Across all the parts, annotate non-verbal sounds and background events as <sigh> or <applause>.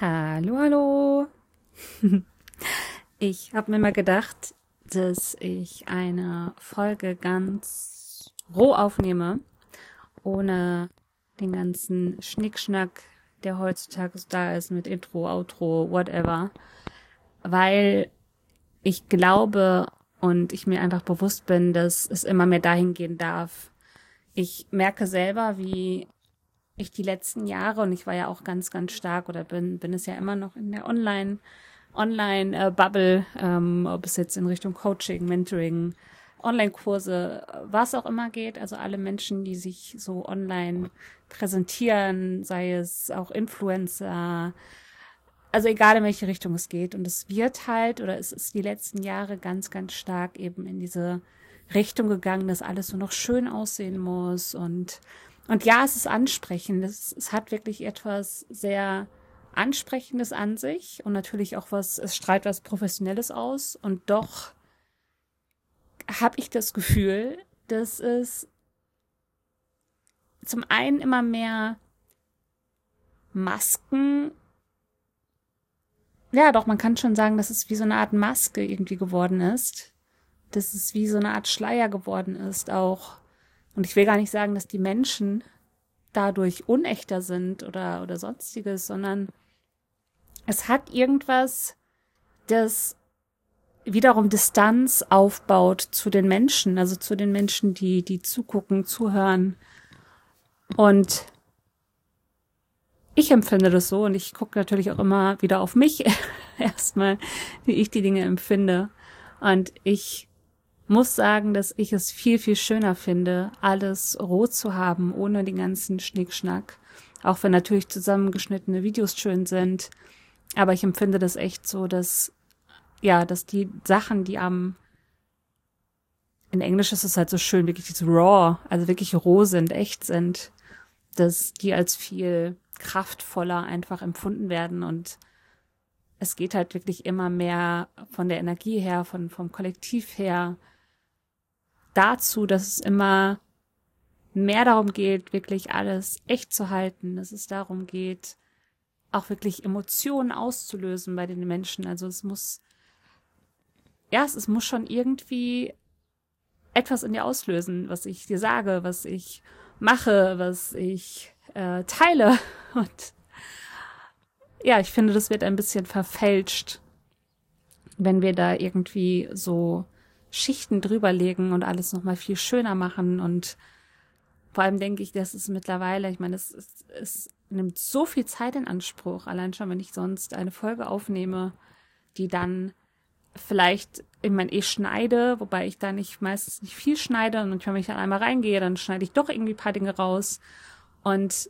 Hallo, hallo. <laughs> Ich habe mir mal gedacht, dass ich eine Folge ganz roh aufnehme, ohne den ganzen Schnickschnack, der heutzutage da ist mit Intro, Outro, whatever, weil ich glaube und ich mir einfach bewusst bin, dass es immer mehr dahin gehen darf. Ich merke selber, wie ich die letzten Jahre, und ich war ja auch ganz, ganz stark oder bin, bin es ja immer noch in der Online- Online-Bubble, ähm, ob es jetzt in Richtung Coaching, Mentoring, Online-Kurse, was auch immer geht. Also alle Menschen, die sich so online präsentieren, sei es auch Influencer, also egal in welche Richtung es geht. Und es wird halt, oder es ist die letzten Jahre ganz, ganz stark eben in diese Richtung gegangen, dass alles so noch schön aussehen muss. Und, und ja, es ist ansprechend. Es, es hat wirklich etwas sehr Ansprechendes an sich und natürlich auch was, es strahlt was Professionelles aus und doch habe ich das Gefühl, dass es zum einen immer mehr Masken, ja doch, man kann schon sagen, dass es wie so eine Art Maske irgendwie geworden ist, dass es wie so eine Art Schleier geworden ist auch. Und ich will gar nicht sagen, dass die Menschen dadurch unechter sind oder, oder sonstiges, sondern es hat irgendwas, das wiederum Distanz aufbaut zu den Menschen, also zu den Menschen, die, die zugucken, zuhören. Und ich empfinde das so und ich gucke natürlich auch immer wieder auf mich <laughs> erstmal, wie ich die Dinge empfinde. Und ich muss sagen, dass ich es viel, viel schöner finde, alles roh zu haben, ohne den ganzen Schnickschnack. Auch wenn natürlich zusammengeschnittene Videos schön sind. Aber ich empfinde das echt so, dass, ja, dass die Sachen, die am, in Englisch ist es halt so schön, wirklich diese raw, also wirklich roh sind, echt sind, dass die als viel kraftvoller einfach empfunden werden. Und es geht halt wirklich immer mehr von der Energie her, von, vom Kollektiv her dazu, dass es immer mehr darum geht, wirklich alles echt zu halten, dass es darum geht, auch wirklich Emotionen auszulösen bei den Menschen. Also es muss, ja, es, muss schon irgendwie etwas in dir auslösen, was ich dir sage, was ich mache, was ich äh, teile. <laughs> Und ja, ich finde, das wird ein bisschen verfälscht, wenn wir da irgendwie so Schichten drüberlegen und alles nochmal viel schöner machen. Und vor allem denke ich, dass es mittlerweile, ich meine, es, es, es nimmt so viel Zeit in Anspruch, allein schon, wenn ich sonst eine Folge aufnehme, die dann vielleicht, ich meine, ich schneide, wobei ich da nicht meistens nicht viel schneide und wenn ich dann einmal reingehe, dann schneide ich doch irgendwie paar Dinge raus. Und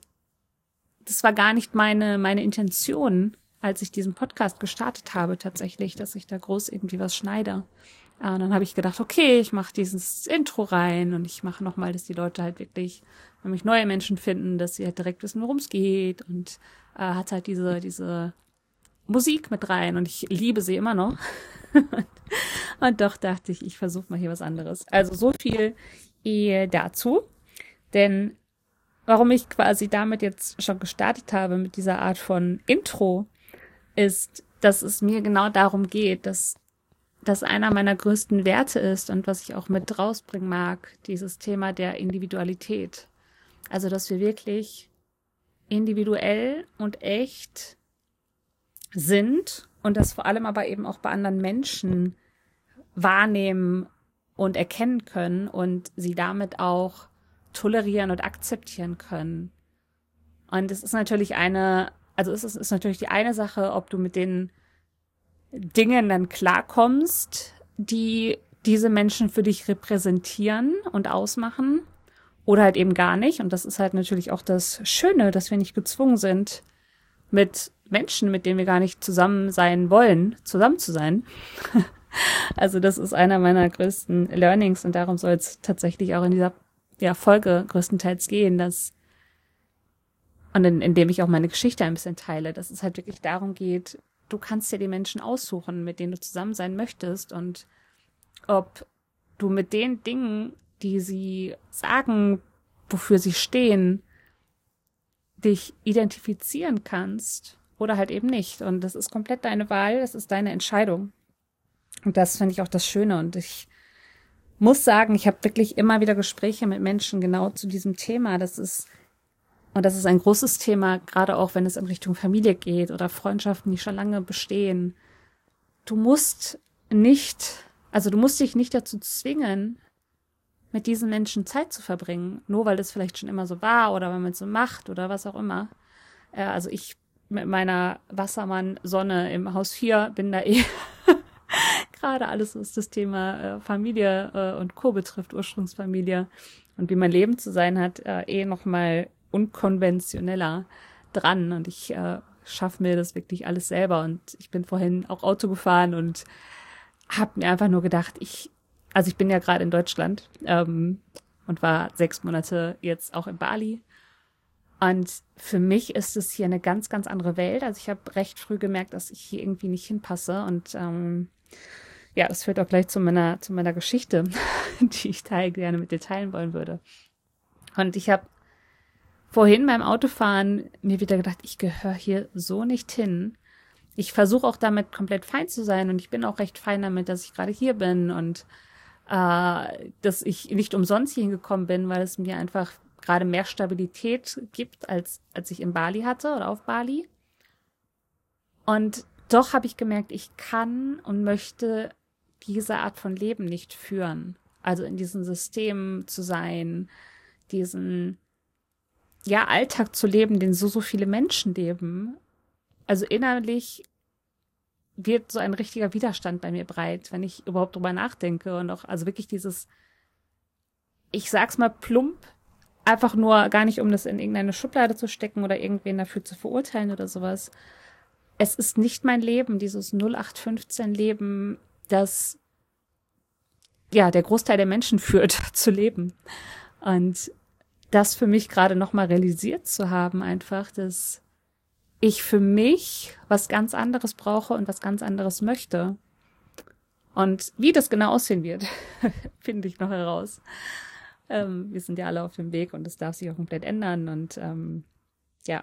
das war gar nicht meine, meine Intention, als ich diesen Podcast gestartet habe, tatsächlich, dass ich da groß irgendwie was schneide. Und dann habe ich gedacht, okay, ich mache dieses Intro rein und ich mache nochmal, dass die Leute halt wirklich nämlich neue Menschen finden, dass sie halt direkt wissen, worum es geht und äh, hat halt diese, diese Musik mit rein und ich liebe sie immer noch. <laughs> und doch dachte ich, ich versuche mal hier was anderes. Also so viel dazu. Denn warum ich quasi damit jetzt schon gestartet habe mit dieser Art von Intro, ist, dass es mir genau darum geht, dass das einer meiner größten Werte ist und was ich auch mit rausbringen mag, dieses Thema der Individualität. Also, dass wir wirklich individuell und echt sind und das vor allem aber eben auch bei anderen Menschen wahrnehmen und erkennen können und sie damit auch tolerieren und akzeptieren können. Und es ist natürlich eine, also es ist, ist natürlich die eine Sache, ob du mit den Dingen dann klarkommst, die diese Menschen für dich repräsentieren und ausmachen oder halt eben gar nicht. Und das ist halt natürlich auch das Schöne, dass wir nicht gezwungen sind, mit Menschen, mit denen wir gar nicht zusammen sein wollen, zusammen zu sein. <laughs> also das ist einer meiner größten Learnings und darum soll es tatsächlich auch in dieser ja, Folge größtenteils gehen, dass und in, in dem ich auch meine Geschichte ein bisschen teile, dass es halt wirklich darum geht, du kannst dir die Menschen aussuchen, mit denen du zusammen sein möchtest und ob du mit den Dingen die sie sagen, wofür sie stehen, dich identifizieren kannst oder halt eben nicht. Und das ist komplett deine Wahl, das ist deine Entscheidung. Und das finde ich auch das Schöne. Und ich muss sagen, ich habe wirklich immer wieder Gespräche mit Menschen genau zu diesem Thema. Das ist, und das ist ein großes Thema, gerade auch wenn es in Richtung Familie geht oder Freundschaften, die schon lange bestehen. Du musst nicht, also du musst dich nicht dazu zwingen, mit diesen Menschen Zeit zu verbringen, nur weil das vielleicht schon immer so war oder weil man es so macht oder was auch immer. Äh, also ich mit meiner Wassermann-Sonne im Haus 4 bin da eh <laughs> gerade alles, was das Thema äh, Familie äh, und Co. betrifft, Ursprungsfamilie und wie mein Leben zu sein hat, äh, eh nochmal unkonventioneller dran. Und ich äh, schaffe mir das wirklich alles selber. Und ich bin vorhin auch Auto gefahren und habe mir einfach nur gedacht, ich, also ich bin ja gerade in Deutschland ähm, und war sechs Monate jetzt auch in Bali. Und für mich ist es hier eine ganz, ganz andere Welt. Also ich habe recht früh gemerkt, dass ich hier irgendwie nicht hinpasse. Und ähm, ja, das führt auch gleich zu meiner, zu meiner Geschichte, <laughs> die ich teil, gerne mit dir teilen wollen würde. Und ich habe vorhin beim Autofahren mir wieder gedacht, ich gehöre hier so nicht hin. Ich versuche auch damit komplett fein zu sein und ich bin auch recht fein damit, dass ich gerade hier bin und äh, dass ich nicht umsonst hier hingekommen bin, weil es mir einfach gerade mehr Stabilität gibt, als, als ich in Bali hatte oder auf Bali. Und doch habe ich gemerkt, ich kann und möchte diese Art von Leben nicht führen. Also in diesem System zu sein, diesen ja Alltag zu leben, den so so viele Menschen leben. Also innerlich wird so ein richtiger Widerstand bei mir breit, wenn ich überhaupt drüber nachdenke und auch also wirklich dieses ich sag's mal plump, einfach nur gar nicht um das in irgendeine Schublade zu stecken oder irgendwen dafür zu verurteilen oder sowas. Es ist nicht mein Leben, dieses 0815 Leben das ja der Großteil der Menschen führt <laughs> zu leben. Und das für mich gerade nochmal realisiert zu haben, einfach, dass ich für mich was ganz anderes brauche und was ganz anderes möchte. Und wie das genau aussehen wird, <laughs> finde ich noch heraus. Ähm, wir sind ja alle auf dem Weg und es darf sich auch komplett ändern. Und ähm, ja.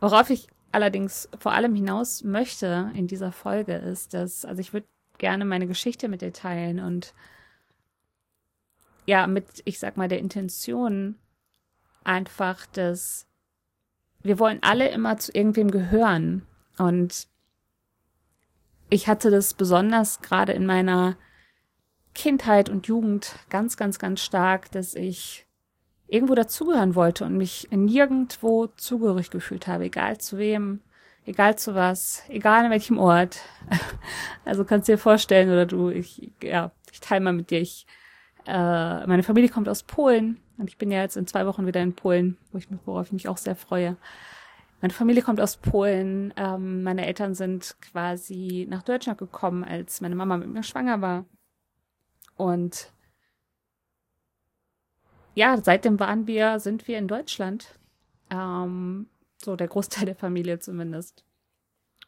Worauf ich allerdings vor allem hinaus möchte in dieser Folge ist, dass, also ich würde gerne meine Geschichte mit dir teilen und ja, mit, ich sag mal, der Intention einfach, dass wir wollen alle immer zu irgendwem gehören. Und ich hatte das besonders gerade in meiner Kindheit und Jugend ganz, ganz, ganz stark, dass ich irgendwo dazugehören wollte und mich nirgendwo zugehörig gefühlt habe, egal zu wem, egal zu was, egal an welchem Ort. <laughs> Also kannst du dir vorstellen oder du, ich, ja, ich teile mal mit dir. Ich, äh, meine Familie kommt aus Polen und ich bin ja jetzt in zwei Wochen wieder in Polen, wo ich mich, worauf ich mich auch sehr freue. Meine Familie kommt aus Polen. Ähm, meine Eltern sind quasi nach Deutschland gekommen, als meine Mama mit mir schwanger war. Und ja, seitdem waren wir, sind wir in Deutschland. Ähm, so der Großteil der Familie zumindest.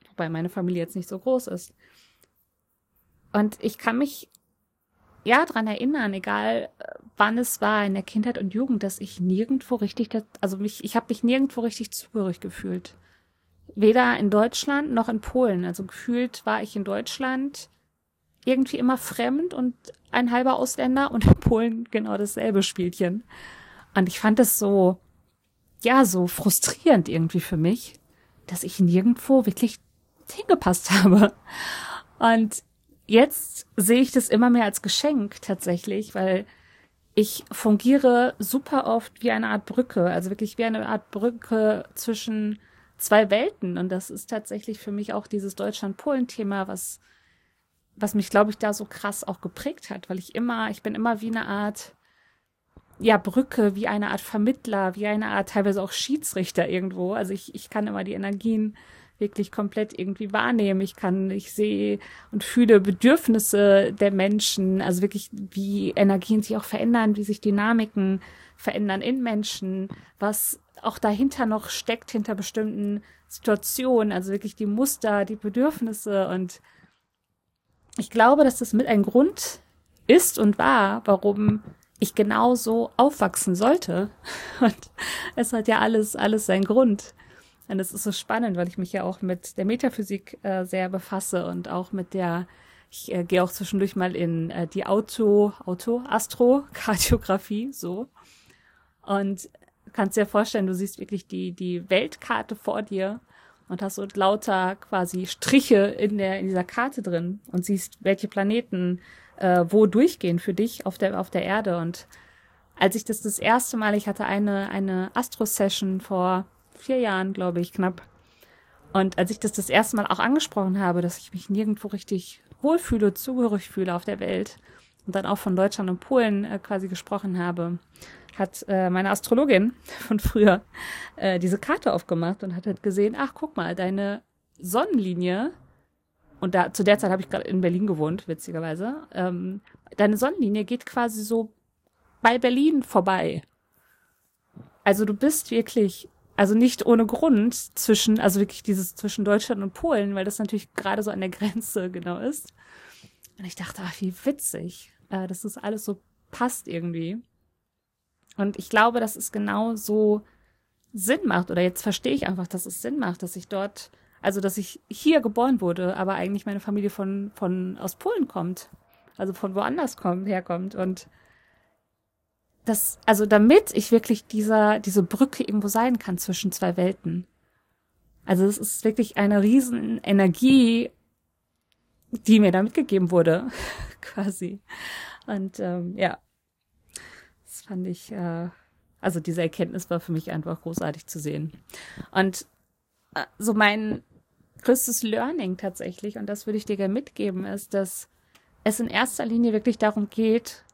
Wobei meine Familie jetzt nicht so groß ist. Und ich kann mich ja dran erinnern, egal äh, wann es war in der Kindheit und Jugend, dass ich nirgendwo richtig, also mich, ich habe mich nirgendwo richtig zugehörig gefühlt. Weder in Deutschland noch in Polen. Also gefühlt war ich in Deutschland irgendwie immer fremd und ein halber Ausländer und in Polen genau dasselbe Spielchen. Und ich fand es so, ja, so frustrierend irgendwie für mich, dass ich nirgendwo wirklich hingepasst <laughs> habe. Und jetzt sehe ich das immer mehr als Geschenk tatsächlich, weil ich fungiere super oft wie eine Art Brücke, also wirklich wie eine Art Brücke zwischen zwei Welten. Und das ist tatsächlich für mich auch dieses Deutschland-Polen-Thema, was, was mich, glaube ich, da so krass auch geprägt hat, weil ich immer, ich bin immer wie eine Art ja, Brücke, wie eine Art Vermittler, wie eine Art teilweise auch Schiedsrichter irgendwo. Also ich, ich kann immer die Energien wirklich komplett irgendwie wahrnehmen. Ich kann, ich sehe und fühle Bedürfnisse der Menschen, also wirklich, wie Energien sich auch verändern, wie sich Dynamiken verändern in Menschen, was auch dahinter noch steckt, hinter bestimmten Situationen, also wirklich die Muster, die Bedürfnisse und ich glaube, dass das mit ein Grund ist und war, warum ich genauso aufwachsen sollte. <laughs> Und es hat ja alles, alles seinen Grund. Und das ist so spannend, weil ich mich ja auch mit der Metaphysik äh, sehr befasse und auch mit der, ich äh, gehe auch zwischendurch mal in äh, die Auto, Auto, Astro, Kardiografie, so. Und kannst dir vorstellen, du siehst wirklich die, die Weltkarte vor dir und hast so lauter quasi Striche in der, in dieser Karte drin und siehst, welche Planeten äh, wo durchgehen für dich auf der, auf der Erde. Und als ich das das erste Mal, ich hatte eine, eine Astro-Session vor vier Jahren, glaube ich, knapp. Und als ich das das erste Mal auch angesprochen habe, dass ich mich nirgendwo richtig wohlfühle, zugehörig fühle auf der Welt und dann auch von Deutschland und Polen äh, quasi gesprochen habe, hat äh, meine Astrologin <laughs> von früher äh, diese Karte aufgemacht und hat halt gesehen, ach guck mal, deine Sonnenlinie, und da zu der Zeit habe ich gerade in Berlin gewohnt, witzigerweise, ähm, deine Sonnenlinie geht quasi so bei Berlin vorbei. Also du bist wirklich, also nicht ohne Grund zwischen, also wirklich dieses zwischen Deutschland und Polen, weil das natürlich gerade so an der <laughs> Grenze genau ist. Und ich dachte, ach, wie witzig, äh, dass das alles so passt irgendwie. Und ich glaube, dass es genau so Sinn macht, oder jetzt verstehe ich einfach, dass es Sinn macht, dass ich dort, also dass ich hier geboren wurde, aber eigentlich meine Familie von, von aus Polen kommt. Also von woanders kommt, herkommt. Und das, also damit ich wirklich dieser, diese Brücke irgendwo sein kann zwischen zwei Welten. Also es ist wirklich eine riesen Energie, die mir da mitgegeben wurde, <laughs> quasi. Und ähm, ja, das fand ich, äh, also diese Erkenntnis war für mich einfach großartig zu sehen. Und äh, so mein größtes Learning tatsächlich, und das würde ich dir gerne mitgeben, ist, dass es in erster Linie wirklich darum geht,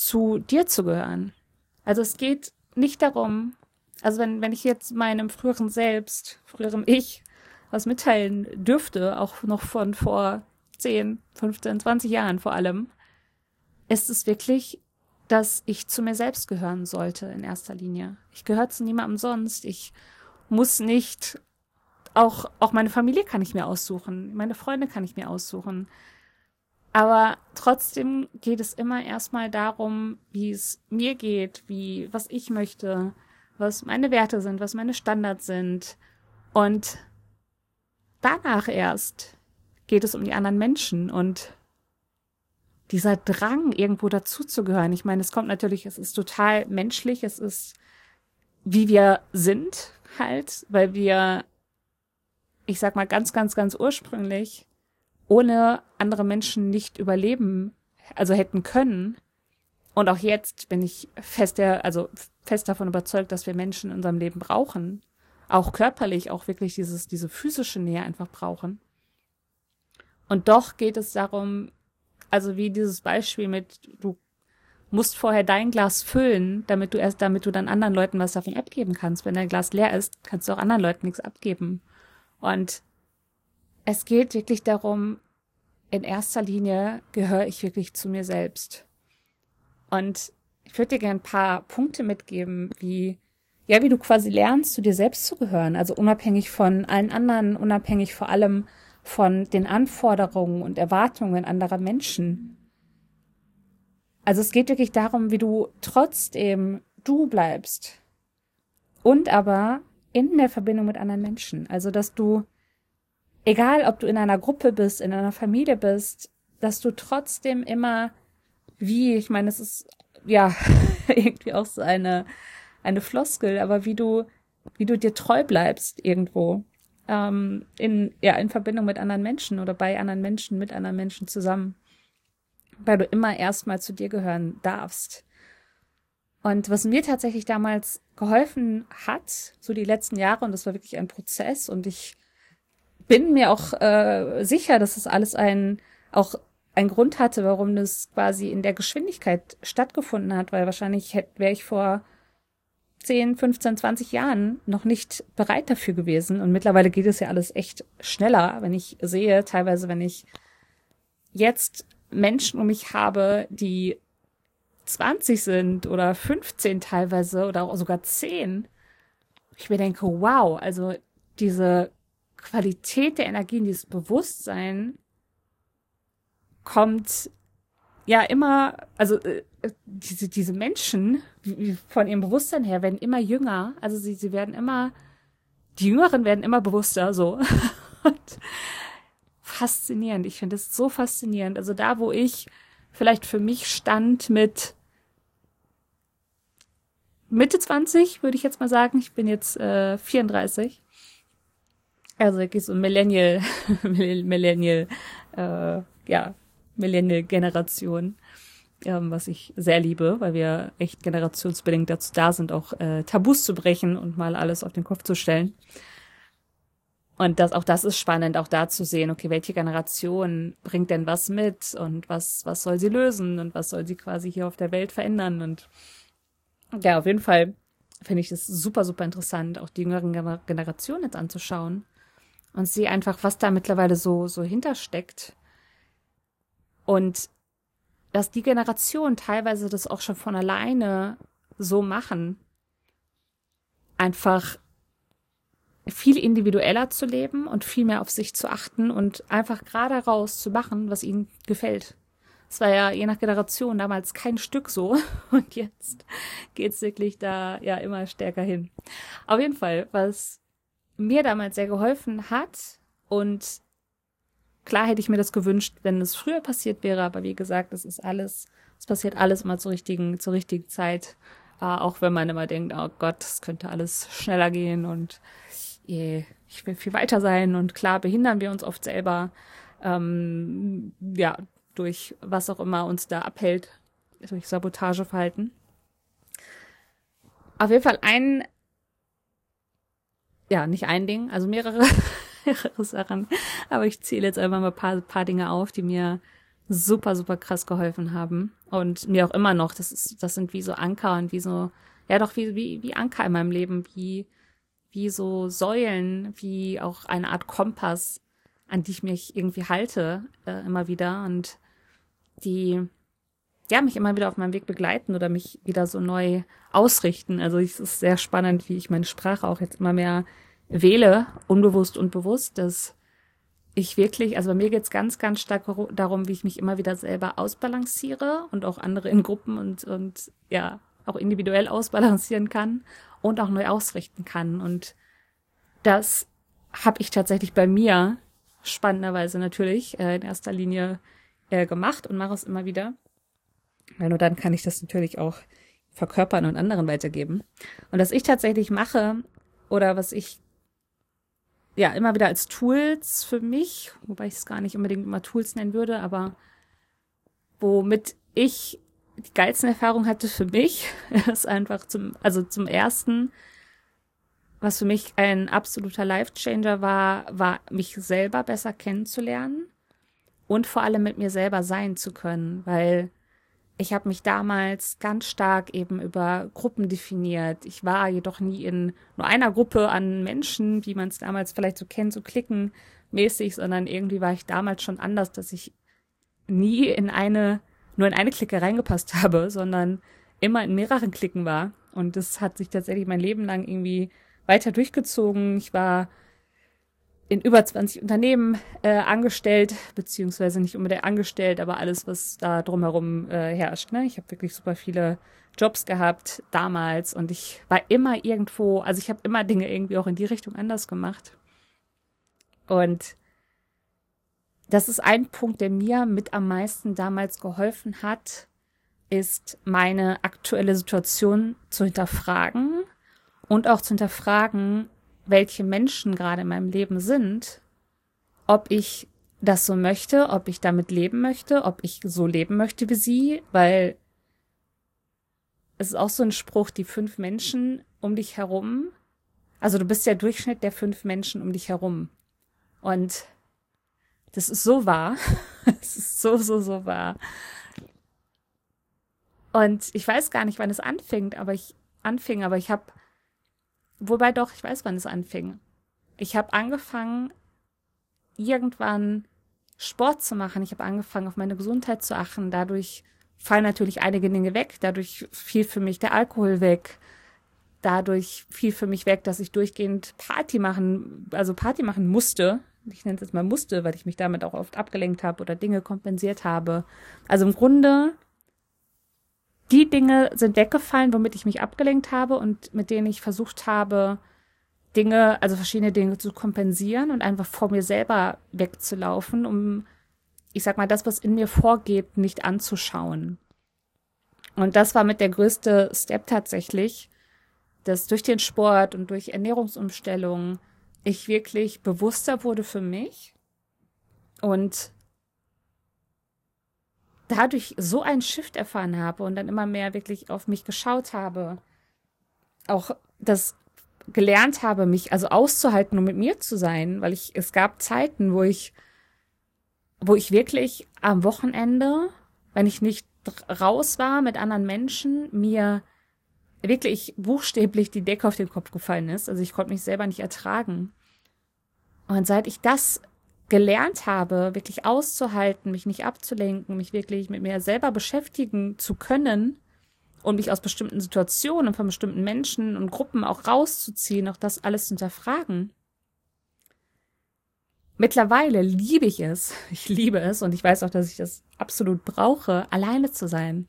zu dir zu gehören. Also es geht nicht darum, also wenn, wenn ich jetzt meinem früheren Selbst, früherem Ich was mitteilen dürfte, auch noch von vor 10, 15, 20 Jahren vor allem, ist es wirklich dass ich zu mir selbst gehören sollte in erster Linie. Ich gehöre zu niemandem sonst. Ich muss nicht, auch, auch meine Familie kann ich mir aussuchen, meine Freunde kann ich mir aussuchen. Aber trotzdem geht es immer erstmal darum, wie es mir geht, wie, was ich möchte, was meine Werte sind, was meine Standards sind. Und danach erst geht es um die anderen Menschen und dieser Drang, irgendwo dazuzugehören. Ich meine, es kommt natürlich, es ist total menschlich, es ist, wie wir sind halt, weil wir, ich sag mal, ganz, ganz, ganz ursprünglich ohne andere Menschen nicht überleben, also hätten können. Und auch jetzt bin ich fest der, also fest davon überzeugt, dass wir Menschen in unserem Leben brauchen. Auch körperlich, auch wirklich dieses, diese physische Nähe einfach brauchen. Und doch geht es darum, also wie dieses Beispiel mit, du musst vorher dein Glas füllen, damit du erst, damit du dann anderen Leuten was davon abgeben kannst. Wenn dein Glas leer ist, kannst du auch anderen Leuten nichts abgeben. Und es geht wirklich darum, in erster Linie gehöre ich wirklich zu mir selbst. Und ich würde dir gerne ein paar Punkte mitgeben, wie, ja, wie du quasi lernst, zu dir selbst zu gehören. Also unabhängig von allen anderen, unabhängig vor allem von den Anforderungen und Erwartungen anderer Menschen. Also es geht wirklich darum, wie du trotzdem du bleibst und aber in der Verbindung mit anderen Menschen. Also dass du, egal ob du in einer Gruppe bist, in einer Familie bist, dass du trotzdem immer wie, ich meine, es ist ja <laughs> irgendwie auch so eine, eine Floskel, aber wie du, wie du dir treu bleibst irgendwo ähm, in, ja, in Verbindung mit anderen Menschen oder bei anderen Menschen, mit anderen Menschen zusammen. Weil du immer erstmal zu dir gehören darfst. Und was mir tatsächlich damals geholfen hat, so die letzten Jahre, und das war wirklich ein Prozess, und ich bin mir auch äh, sicher, dass es das alles ein, auch ein Grund hatte, warum das quasi in der Geschwindigkeit stattgefunden hat, weil wahrscheinlich wäre ich vor 10, 15, 20 Jahren noch nicht bereit dafür gewesen. Und mittlerweile geht es ja alles echt schneller, wenn ich sehe, teilweise, wenn ich jetzt Menschen um mich habe, die 20 sind oder 15 teilweise oder sogar 10. Ich mir denke, wow, also diese Qualität der Energien, dieses Bewusstsein kommt ja immer, also äh, diese, diese Menschen von ihrem Bewusstsein her werden immer jünger, also sie, sie werden immer die Jüngeren werden immer bewusster, so. <laughs> Und faszinierend. Ich finde es so faszinierend. Also da, wo ich vielleicht für mich stand mit Mitte 20, würde ich jetzt mal sagen. Ich bin jetzt äh, 34. Also wirklich so Millennial, <laughs> Millennial, äh, ja, Millennial-Generation, ähm, was ich sehr liebe, weil wir echt generationsbedingt dazu da sind, auch äh, Tabus zu brechen und mal alles auf den Kopf zu stellen. Und das, auch das ist spannend, auch da zu sehen, okay, welche Generation bringt denn was mit und was, was soll sie lösen und was soll sie quasi hier auf der Welt verändern und ja, auf jeden Fall finde ich es super, super interessant, auch die jüngeren Generationen jetzt anzuschauen und sie einfach, was da mittlerweile so, so hintersteckt. Und dass die Generation teilweise das auch schon von alleine so machen, einfach viel individueller zu leben und viel mehr auf sich zu achten und einfach gerade raus zu machen, was ihnen gefällt. Es war ja je nach Generation damals kein Stück so <laughs> und jetzt geht's wirklich da ja immer stärker hin. Auf jeden Fall, was mir damals sehr geholfen hat. Und klar hätte ich mir das gewünscht, wenn es früher passiert wäre, aber wie gesagt, es ist alles, es passiert alles immer zur richtigen, zur richtigen Zeit, äh, auch wenn man immer denkt, oh Gott, es könnte alles schneller gehen und ich will viel weiter sein. Und klar behindern wir uns oft selber, ähm, ja, durch was auch immer uns da abhält, durch Sabotageverhalten. Auf jeden Fall ein, ja, nicht ein Ding, also mehrere, <laughs> mehrere Sachen, aber ich zähle jetzt einfach mal ein paar, paar Dinge auf, die mir super, super krass geholfen haben. Und mir auch immer noch, das ist, das sind wie so Anker und wie so, ja doch, wie, wie, wie Anker in meinem Leben, wie, wie so Säulen, wie auch eine Art Kompass, an die ich mich irgendwie halte, äh, immer wieder. Und die ja mich immer wieder auf meinem Weg begleiten oder mich wieder so neu ausrichten. Also es ist sehr spannend, wie ich meine Sprache auch jetzt immer mehr wähle, unbewusst und bewusst, dass ich wirklich, also bei mir geht's ganz, ganz stark darum, wie ich mich immer wieder selber ausbalanciere und auch andere in Gruppen und, und ja, auch individuell ausbalancieren kann und auch neu ausrichten kann. Und das habe ich tatsächlich bei mir, spannenderweise natürlich, äh, in erster Linie äh, gemacht und mache es immer wieder. Weil nur dann kann ich das natürlich auch verkörpern und anderen weitergeben. Und was ich tatsächlich mache oder was ich ja immer wieder als Tools für mich, wobei ich es gar nicht unbedingt immer Tools nennen würde, aber womit ich die geilsten Erfahrungen hatte für mich, <laughs> ist einfach zum, also zum ersten, was für mich ein absoluter Life-Changer war, war, mich selber besser kennenzulernen und vor allem mit mir selber sein zu können, weil ich habe mich damals ganz stark eben über Gruppen definiert. Ich war jedoch nie in nur einer Gruppe an Menschen, wie man es damals vielleicht so kennt, so klicken mäßig, sondern irgendwie war ich damals schon anders, dass ich nie in eine nur in eine Clique reingepasst <laughs> habe, sondern immer in mehreren Klicken war. Und das hat sich tatsächlich mein Leben lang irgendwie weiter durchgezogen. Ich war in über 20 Unternehmen äh, angestellt, beziehungsweise nicht unbedingt angestellt, aber alles, was da drumherum äh, herrscht. Ne? Ich habe wirklich super viele Jobs gehabt damals und ich war immer irgendwo, also ich habe immer Dinge irgendwie auch in die Richtung anders gemacht. Und das ist ein Punkt, der mir mit am meisten damals geholfen hat, ist meine aktuelle Situation zu hinterfragen und auch zu hinterfragen, welche Menschen gerade in meinem Leben sind, ob ich das so möchte, ob ich damit leben möchte, ob ich so leben möchte wie sie, weil es ist auch so ein Spruch, die fünf Menschen um dich herum, also du bist der Durchschnitt der fünf Menschen um dich herum. Und das ist so wahr. <laughs> Es ist so, so, so wahr. Und ich weiß gar nicht, wann es anfängt, aber ich anfing, aber ich habe, wobei doch, ich weiß, wann es anfing. Ich habe angefangen, irgendwann Sport zu machen. Ich habe angefangen, auf meine Gesundheit zu achten. Dadurch fallen natürlich einige Dinge weg. Dadurch fiel für mich der Alkohol weg. Dadurch fiel für mich weg, dass ich durchgehend Party machen, also Party machen musste ich nenne es jetzt mal musste, weil ich mich damit auch oft abgelenkt habe oder Dinge kompensiert habe. Also im Grunde, die Dinge sind weggefallen, womit ich mich abgelenkt habe und mit denen ich versucht habe, Dinge, also verschiedene Dinge zu kompensieren und einfach vor mir selber wegzulaufen, um, ich sag mal, das, was in mir vorgeht, nicht anzuschauen. Und das war mit der größte Step tatsächlich, dass durch den Sport und durch Ernährungsumstellung ich wirklich bewusster wurde für mich und dadurch so einen Shift erfahren habe und dann immer mehr wirklich auf mich geschaut habe, auch das gelernt habe, mich also auszuhalten und mit mir zu sein, weil ich, es gab Zeiten, wo ich, wo ich wirklich am Wochenende, wenn ich nicht raus war mit anderen Menschen, mir wirklich buchstäblich die Decke auf den Kopf gefallen ist. Also ich konnte mich selber nicht ertragen. Und seit ich das gelernt habe, wirklich auszuhalten, mich nicht abzulenken, mich wirklich mit mir selber beschäftigen zu können und mich aus bestimmten Situationen von bestimmten Menschen und Gruppen auch rauszuziehen, auch das alles zu hinterfragen. Mittlerweile liebe ich es, <laughs> ich liebe es und ich weiß auch, dass ich das absolut brauche, alleine zu sein.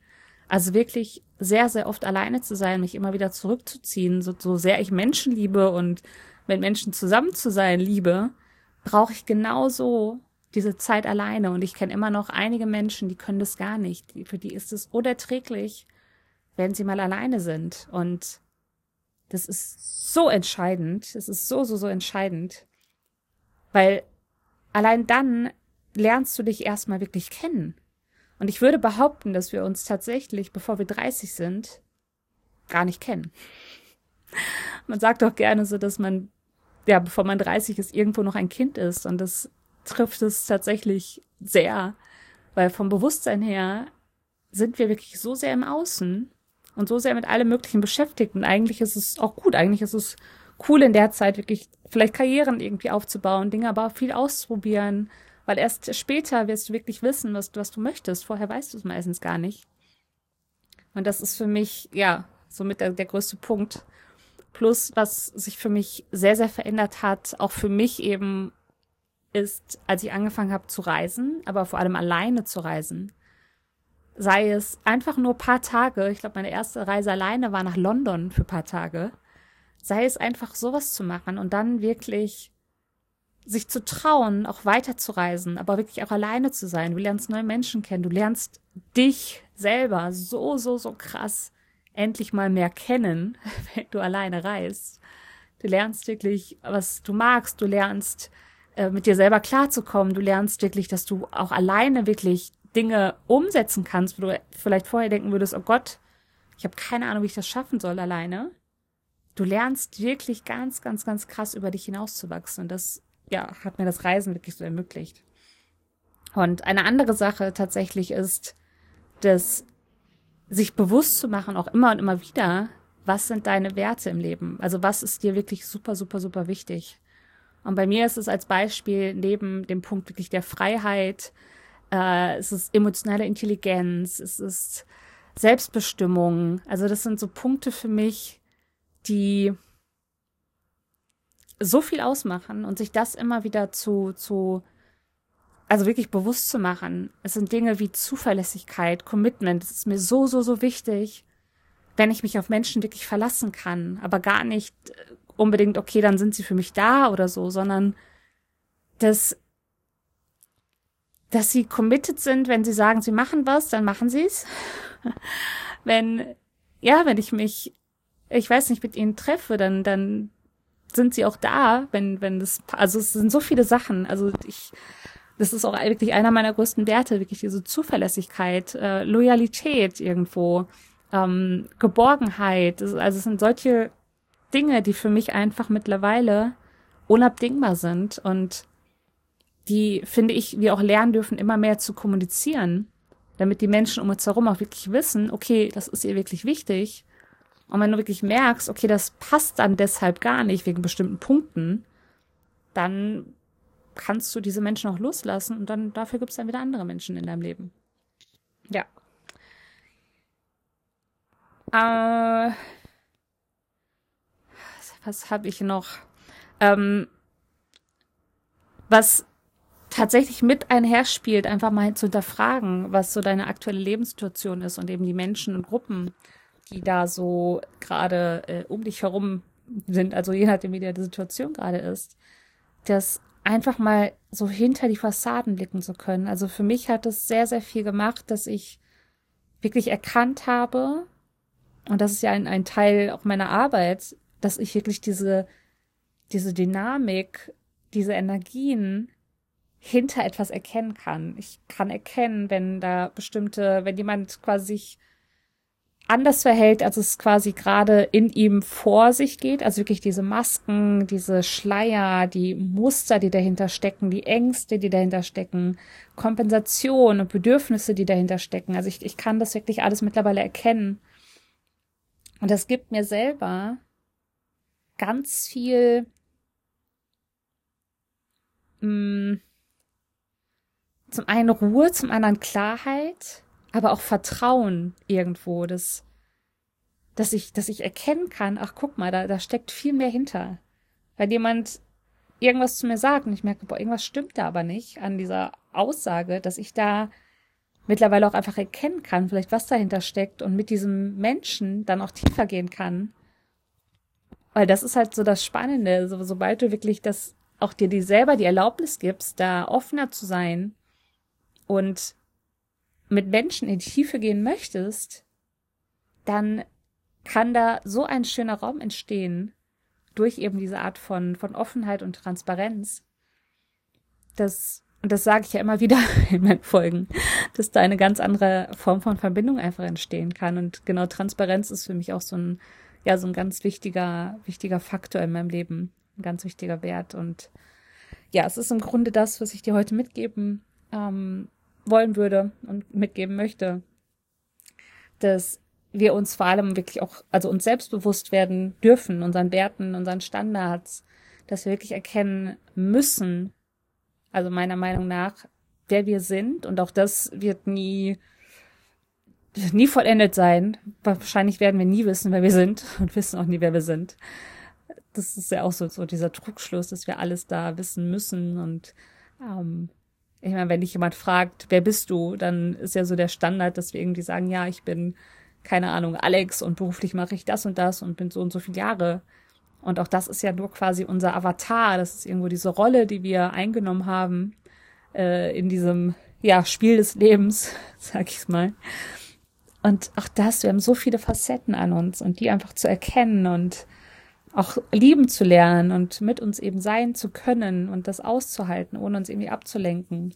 Also wirklich sehr, sehr oft alleine zu sein, mich immer wieder zurückzuziehen, so, so sehr ich Menschen liebe und mit Menschen zusammen zu sein liebe, brauche ich genauso diese Zeit alleine. Und ich kenne immer noch einige Menschen, die können das gar nicht. Für die ist es unerträglich, wenn sie mal alleine sind. Und das ist so entscheidend. Das ist so, so, so entscheidend. Weil allein dann lernst du dich erstmal wirklich kennen. Und ich würde behaupten, dass wir uns tatsächlich, bevor wir 30 sind, gar nicht kennen. Man sagt doch gerne so, dass man, ja, bevor man 30 ist, irgendwo noch ein Kind ist. Und das trifft es tatsächlich sehr, weil vom Bewusstsein her sind wir wirklich so sehr im Außen und so sehr mit allem Möglichen beschäftigt. Und eigentlich ist es auch gut. Eigentlich ist es cool in der Zeit wirklich vielleicht Karrieren irgendwie aufzubauen, Dinge aber auch viel auszuprobieren, weil erst später wirst du wirklich wissen, was, was du möchtest. Vorher weißt du es meistens gar nicht. Und das ist für mich, ja, somit der, der größte Punkt. Plus, was sich für mich sehr, sehr verändert hat, auch für mich eben, ist, als ich angefangen habe zu reisen, aber vor allem alleine zu reisen, sei es einfach nur paar Tage, ich glaube, meine erste Reise alleine war nach London für paar Tage, sei es einfach sowas zu machen und dann wirklich sich zu trauen, auch weiterzureisen, aber wirklich auch alleine zu sein. Du lernst neue Menschen kennen, du lernst dich selber so, so, so krass endlich mal mehr kennen, <laughs> wenn du alleine reist. Du lernst wirklich, was du magst, du lernst äh, mit dir selber klarzukommen, du lernst wirklich, dass du auch alleine wirklich Dinge umsetzen kannst, wo du vielleicht vorher denken würdest, oh Gott, ich habe keine Ahnung, wie ich das schaffen soll alleine. Du lernst wirklich ganz, ganz, ganz krass über dich hinauszuwachsen. Und das ja, hat mir das Reisen wirklich so ermöglicht. Und eine andere Sache tatsächlich ist, dass sich bewusst zu machen, auch immer und immer wieder, was sind deine Werte im Leben? Also was ist dir wirklich super, super, super wichtig? Und bei mir ist es als Beispiel neben dem Punkt wirklich der Freiheit, äh, es ist emotionale Intelligenz, es ist Selbstbestimmung. Also das sind so Punkte für mich, die so viel ausmachen und sich das immer wieder zu, zu, also wirklich bewusst zu machen. Es sind Dinge wie Zuverlässigkeit, Commitment. Das ist mir so, so, so wichtig, wenn ich mich auf Menschen wirklich verlassen kann, aber gar nicht unbedingt, okay, dann sind sie für mich da oder so, sondern dass, dass sie committed sind, wenn sie sagen, sie machen was, dann machen sie es. <laughs> wenn, ja, wenn ich mich, ich weiß nicht, mit ihnen treffe, dann, dann sind sie auch da, wenn, wenn das, also es sind so viele Sachen. Also ich, das ist auch wirklich einer meiner größten Werte, wirklich diese Zuverlässigkeit, äh, Loyalität irgendwo, ähm, Geborgenheit. Also es sind solche Dinge, die für mich einfach mittlerweile unabdingbar sind und die, finde ich, wir auch lernen dürfen, immer mehr zu kommunizieren, damit die Menschen um uns herum auch wirklich wissen, okay, das ist ihr wirklich wichtig und wenn du wirklich merkst, okay, das passt dann deshalb gar nicht wegen bestimmten Punkten, dann kannst du diese Menschen auch loslassen und dann dafür gibt es dann wieder andere Menschen in deinem Leben. Ja. Äh, was habe ich noch? Ähm, was tatsächlich mit einherspielt, einfach mal zu hinterfragen, was so deine aktuelle Lebenssituation ist und eben die Menschen und Gruppen, die da so gerade äh, um dich herum sind, also je nachdem, wie die Situation gerade ist, das einfach mal so hinter die Fassaden blicken zu können. Also für mich hat es sehr, sehr viel gemacht, dass ich wirklich erkannt habe, und das ist ja ein, ein Teil auch meiner Arbeit, dass ich wirklich diese, diese Dynamik, diese Energien hinter etwas erkennen kann. Ich kann erkennen, wenn da bestimmte, wenn jemand quasi sich anders verhält, als es quasi gerade in ihm vor sich geht. Also wirklich diese Masken, diese Schleier, die Muster, die dahinter stecken, die Ängste, die dahinter stecken, Kompensation und Bedürfnisse, die dahinter stecken. Also ich, ich kann das wirklich alles mittlerweile erkennen. Und das gibt mir selber ganz viel mh, mm, zum einen Ruhe, zum anderen Klarheit aber auch Vertrauen irgendwo, dass, dass ich, dass ich erkennen kann, ach guck mal, da, da steckt viel mehr hinter. Weil jemand irgendwas zu mir sagt und ich merke, boah, irgendwas stimmt da aber nicht an dieser Aussage, dass ich da mittlerweile auch einfach erkennen kann, vielleicht was dahinter steckt und mit diesem Menschen dann auch tiefer gehen kann. Weil das ist halt so das Spannende, so, sobald du wirklich das auch dir die selber die Erlaubnis gibst, da offener zu sein und mit Menschen in die Tiefe gehen möchtest, dann kann da so ein schöner Raum entstehen durch eben diese Art von, von Offenheit und Transparenz, dass, und das sage ich ja immer wieder <laughs> in meinen Folgen, dass da eine ganz andere Form von Verbindung einfach entstehen kann. Und genau Transparenz ist für mich auch so ein, ja, so ein ganz wichtiger, wichtiger Faktor in meinem Leben, ein ganz wichtiger Wert. Und ja, es ist im Grunde das, was ich dir heute mitgeben ähm, wollen würde und mitgeben möchte, dass wir uns vor allem wirklich auch, also uns selbstbewusst werden dürfen, unseren Werten, unseren Standards, dass wir wirklich erkennen müssen, also meiner Meinung nach, wer wir sind und auch das wird nie, nie vollendet sein. Wahrscheinlich werden wir nie wissen, wer wir sind <laughs> und wissen auch nie, wer wir sind. Das ist ja auch so, so dieser Trugschluss, dass wir alles da wissen müssen und ähm, ich meine, wenn dich jemand fragt, wer bist du, dann ist ja so der Standard, dass wir irgendwie sagen, ja, ich bin, keine Ahnung, Alex und beruflich mache ich das und das und bin so und so viele Jahre. Und auch das ist ja nur quasi unser Avatar. Das ist irgendwo diese Rolle, die wir eingenommen haben äh, in diesem ja, Spiel des Lebens, <laughs> sag ich's mal. Und auch das, wir haben so viele Facetten an uns und die einfach zu erkennen und auch lieben zu lernen und mit uns eben sein zu können und das auszuhalten, ohne uns irgendwie abzulenken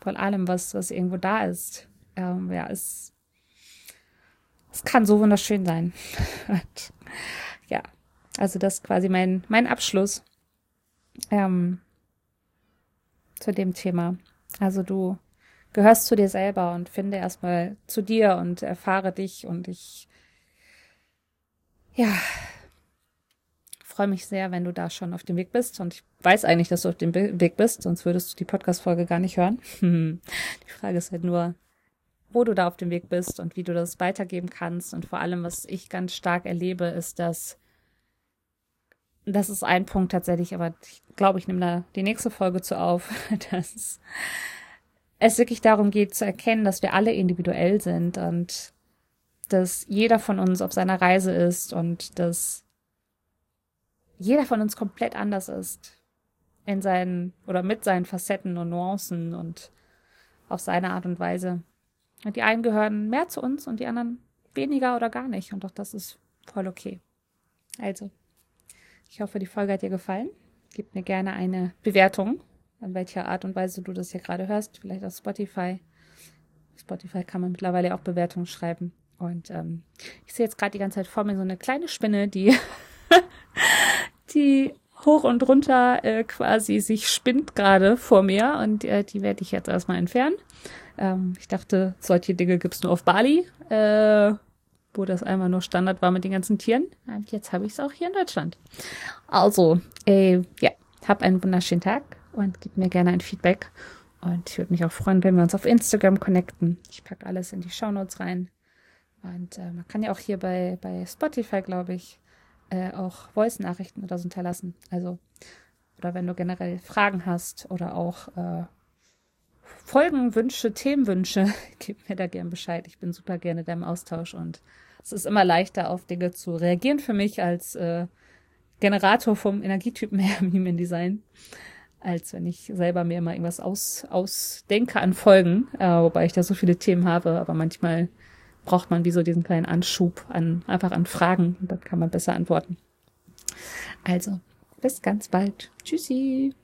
von allem, was, was irgendwo da ist. Ähm, ja, es, es kann so wunderschön sein. <laughs> ja, also das ist quasi mein, mein Abschluss ähm, zu dem Thema. Also du gehörst zu dir selber und finde erstmal zu dir und erfahre dich und ich, ja, freue mich sehr, wenn du da schon auf dem Weg bist. Und ich weiß eigentlich, dass du auf dem Weg bist, sonst würdest du die Podcast-Folge gar nicht hören. <laughs> die Frage ist halt nur, wo du da auf dem Weg bist und wie du das weitergeben kannst. Und vor allem, was ich ganz stark erlebe, ist, dass das ist ein Punkt tatsächlich, aber ich glaube, ich nehme da die nächste Folge zu auf, <laughs> dass es wirklich darum geht zu erkennen, dass wir alle individuell sind und dass jeder von uns auf seiner Reise ist und dass jeder von uns komplett anders ist. In seinen oder mit seinen Facetten und Nuancen und auf seine Art und Weise. Und die einen gehören mehr zu uns und die anderen weniger oder gar nicht. Und auch das ist voll okay. Also, ich hoffe, die Folge hat dir gefallen. Gib mir gerne eine Bewertung, an welcher Art und Weise du das hier gerade hörst. Vielleicht auf Spotify. Spotify kann man mittlerweile auch Bewertungen schreiben. Und ähm, ich sehe jetzt gerade die ganze Zeit vor mir so eine kleine Spinne, die <laughs> die hoch und runter äh, quasi sich spinnt gerade vor mir und äh, die werde ich jetzt erstmal entfernen. Ähm, ich dachte, solche Dinge gibt's nur auf Bali, äh, wo das einmal nur Standard war mit den ganzen Tieren. Und jetzt habe ich es auch hier in Deutschland. Also, äh, ja, hab einen wunderschönen Tag und gib mir gerne ein Feedback. Und ich würde mich auch freuen, wenn wir uns auf Instagram connecten. Ich packe alles in die Shownotes rein. Und äh, man kann ja auch hier bei, bei Spotify, glaube ich, äh, auch Voice-Nachrichten oder so hinterlassen. Also, oder wenn du generell Fragen hast oder auch äh, Folgenwünsche, Themenwünsche, <laughs> gib mir da gern Bescheid. Ich bin super gerne da im Austausch und es ist immer leichter, auf Dinge zu reagieren für mich, als äh, Generator vom Energietypen <laughs> her im Human Design, als wenn ich selber mir immer irgendwas aus, ausdenke an Folgen, äh, wobei ich da so viele Themen habe, aber manchmal braucht man wie so diesen kleinen Anschub an, einfach an Fragen und dann kann man besser antworten. Also, bis ganz bald. Tschüssi.